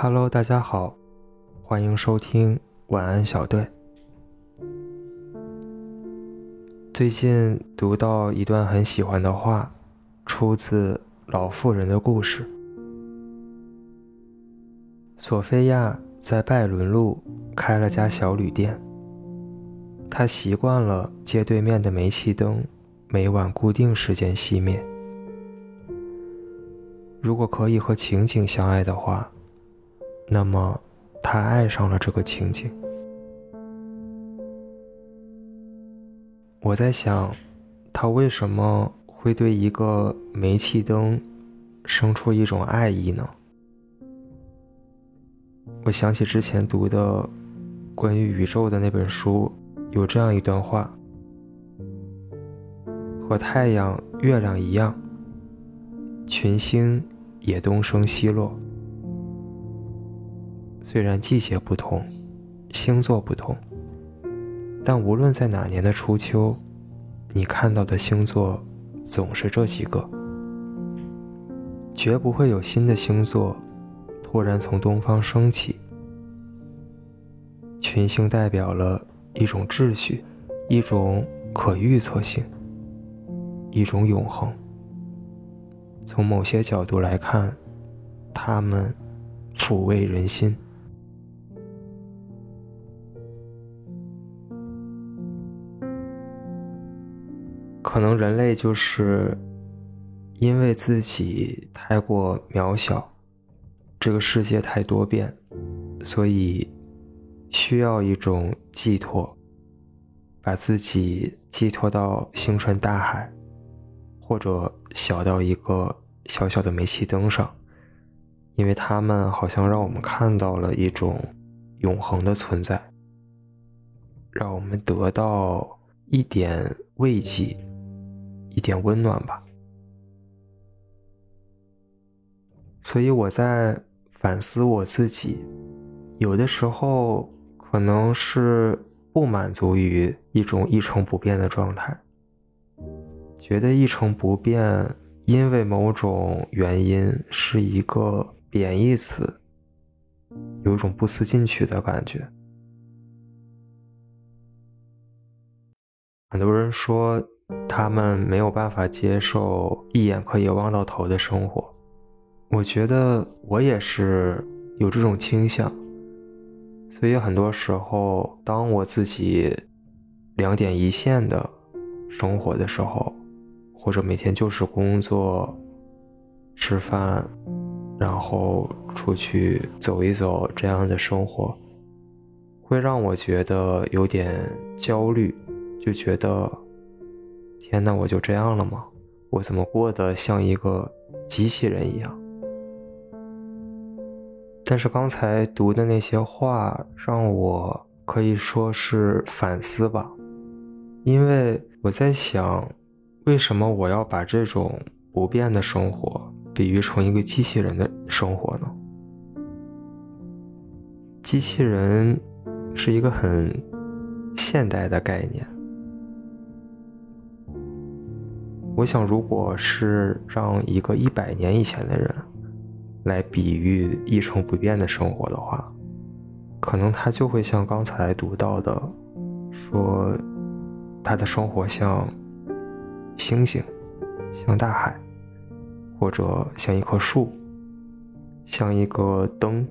Hello，大家好，欢迎收听晚安小队。最近读到一段很喜欢的话，出自《老妇人的故事》。索菲亚在拜伦路开了家小旅店，她习惯了街对面的煤气灯每晚固定时间熄灭。如果可以和情景相爱的话，那么他爱上了这个情景。我在想，他为什么会对一个煤气灯生出一种爱意呢？我想起之前读的关于宇宙的那本书，有这样一段话：和太阳、月亮一样。群星也东升西落，虽然季节不同，星座不同，但无论在哪年的初秋，你看到的星座总是这几个，绝不会有新的星座突然从东方升起。群星代表了一种秩序，一种可预测性，一种永恒。从某些角度来看，他们抚慰人心。可能人类就是因为自己太过渺小，这个世界太多变，所以需要一种寄托，把自己寄托到星辰大海。或者小到一个小小的煤气灯上，因为它们好像让我们看到了一种永恒的存在，让我们得到一点慰藉，一点温暖吧。所以我在反思我自己，有的时候可能是不满足于一种一成不变的状态。觉得一成不变，因为某种原因是一个贬义词，有一种不思进取的感觉。很多人说他们没有办法接受一眼可以望到头的生活，我觉得我也是有这种倾向，所以很多时候，当我自己两点一线的生活的时候。或者每天就是工作、吃饭，然后出去走一走，这样的生活会让我觉得有点焦虑，就觉得天哪，我就这样了吗？我怎么过得像一个机器人一样？但是刚才读的那些话，让我可以说是反思吧，因为我在想。为什么我要把这种不变的生活比喻成一个机器人的生活呢？机器人是一个很现代的概念。我想，如果是让一个一百年以前的人来比喻一成不变的生活的话，可能他就会像刚才读到的，说他的生活像。星星，像大海，或者像一棵树，像一个灯。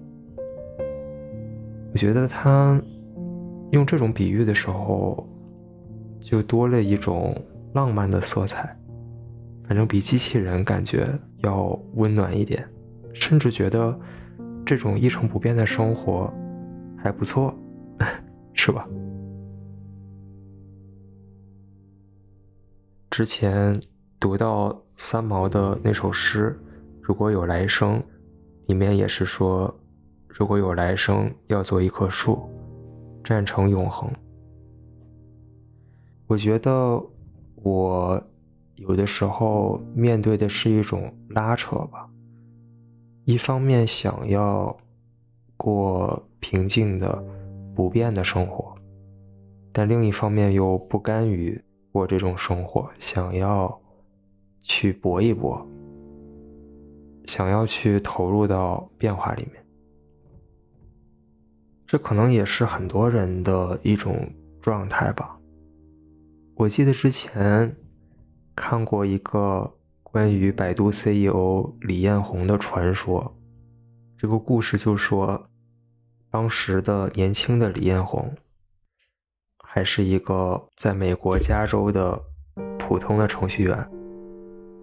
我觉得他用这种比喻的时候，就多了一种浪漫的色彩，反正比机器人感觉要温暖一点，甚至觉得这种一成不变的生活还不错，是吧？之前读到三毛的那首诗《如果有来生》，里面也是说，如果有来生，要做一棵树，站成永恒。我觉得我有的时候面对的是一种拉扯吧，一方面想要过平静的、不变的生活，但另一方面又不甘于。过这种生活，想要去搏一搏，想要去投入到变化里面，这可能也是很多人的一种状态吧。我记得之前看过一个关于百度 CEO 李彦宏的传说，这个故事就说，当时的年轻的李彦宏还是一个在美国加州的普通的程序员，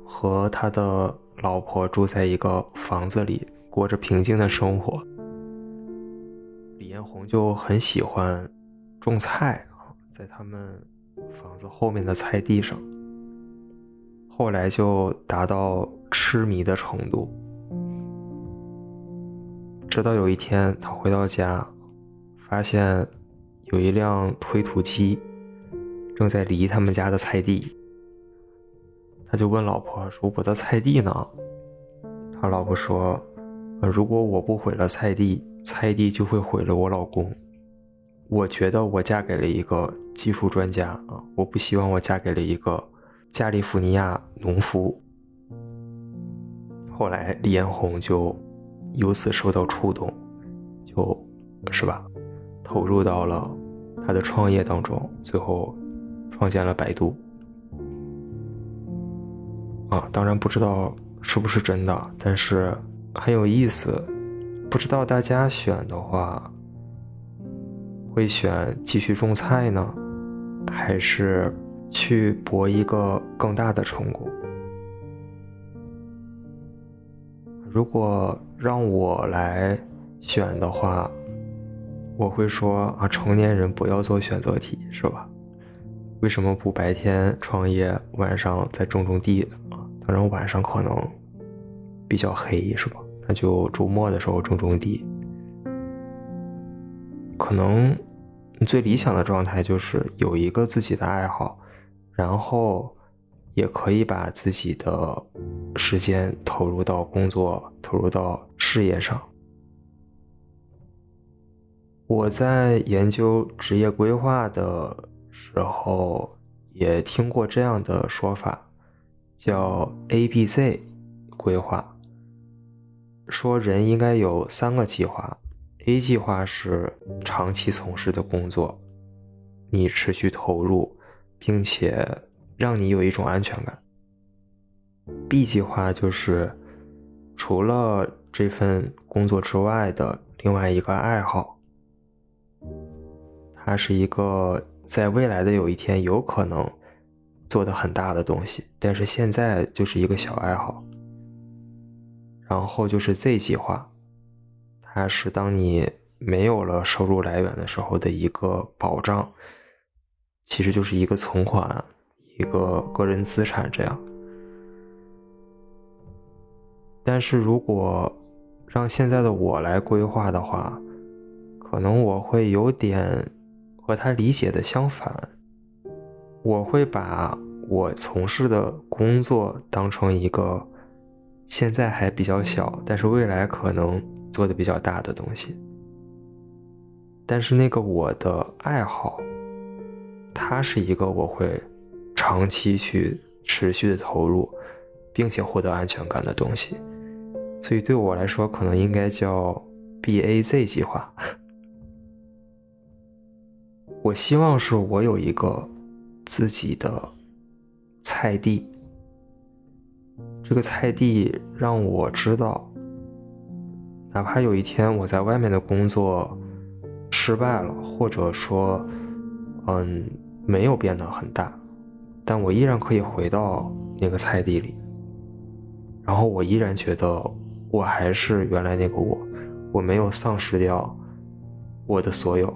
和他的老婆住在一个房子里，过着平静的生活。李彦宏就很喜欢种菜啊，在他们房子后面的菜地上。后来就达到痴迷的程度，直到有一天他回到家，发现有一辆推土机正在犁他们家的菜地。他就问老婆说：“我的菜地呢？”他老婆说：“如果我不毁了菜地。”菜地就会毁了我老公。我觉得我嫁给了一个技术专家啊，我不希望我嫁给了一个加利福尼亚农夫。后来李彦宏就由此受到触动，就是吧，投入到了他的创业当中，最后创建了百度。啊，当然不知道是不是真的，但是很有意思。不知道大家选的话，会选继续种菜呢，还是去博一个更大的成果？如果让我来选的话，我会说啊，成年人不要做选择题，是吧？为什么不白天创业，晚上再种种地啊？当然晚上可能比较黑，是吧？那就周末的时候种种地，可能你最理想的状态就是有一个自己的爱好，然后也可以把自己的时间投入到工作、投入到事业上。我在研究职业规划的时候，也听过这样的说法，叫 A B Z 规划。说人应该有三个计划，A 计划是长期从事的工作，你持续投入，并且让你有一种安全感。B 计划就是除了这份工作之外的另外一个爱好，它是一个在未来的有一天有可能做的很大的东西，但是现在就是一个小爱好。然后就是 Z 计划，它是当你没有了收入来源的时候的一个保障，其实就是一个存款，一个个人资产这样。但是如果让现在的我来规划的话，可能我会有点和他理解的相反，我会把我从事的工作当成一个。现在还比较小，但是未来可能做的比较大的东西。但是那个我的爱好，它是一个我会长期去持续的投入，并且获得安全感的东西。所以对我来说，可能应该叫 B A Z 计划。我希望是我有一个自己的菜地。这个菜地让我知道，哪怕有一天我在外面的工作失败了，或者说，嗯，没有变得很大，但我依然可以回到那个菜地里，然后我依然觉得我还是原来那个我，我没有丧失掉我的所有，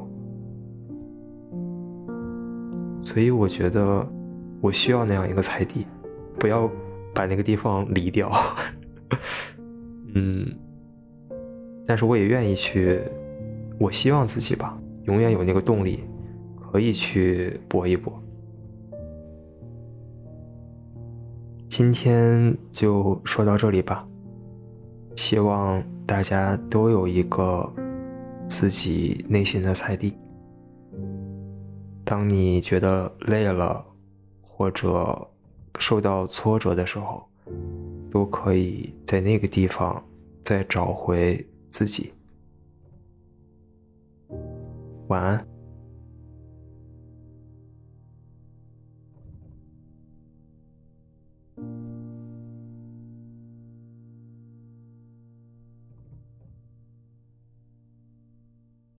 所以我觉得我需要那样一个菜地，不要。把那个地方离掉，嗯，但是我也愿意去，我希望自己吧，永远有那个动力，可以去搏一搏。今天就说到这里吧，希望大家都有一个自己内心的菜地。当你觉得累了，或者。受到挫折的时候，都可以在那个地方再找回自己。晚安。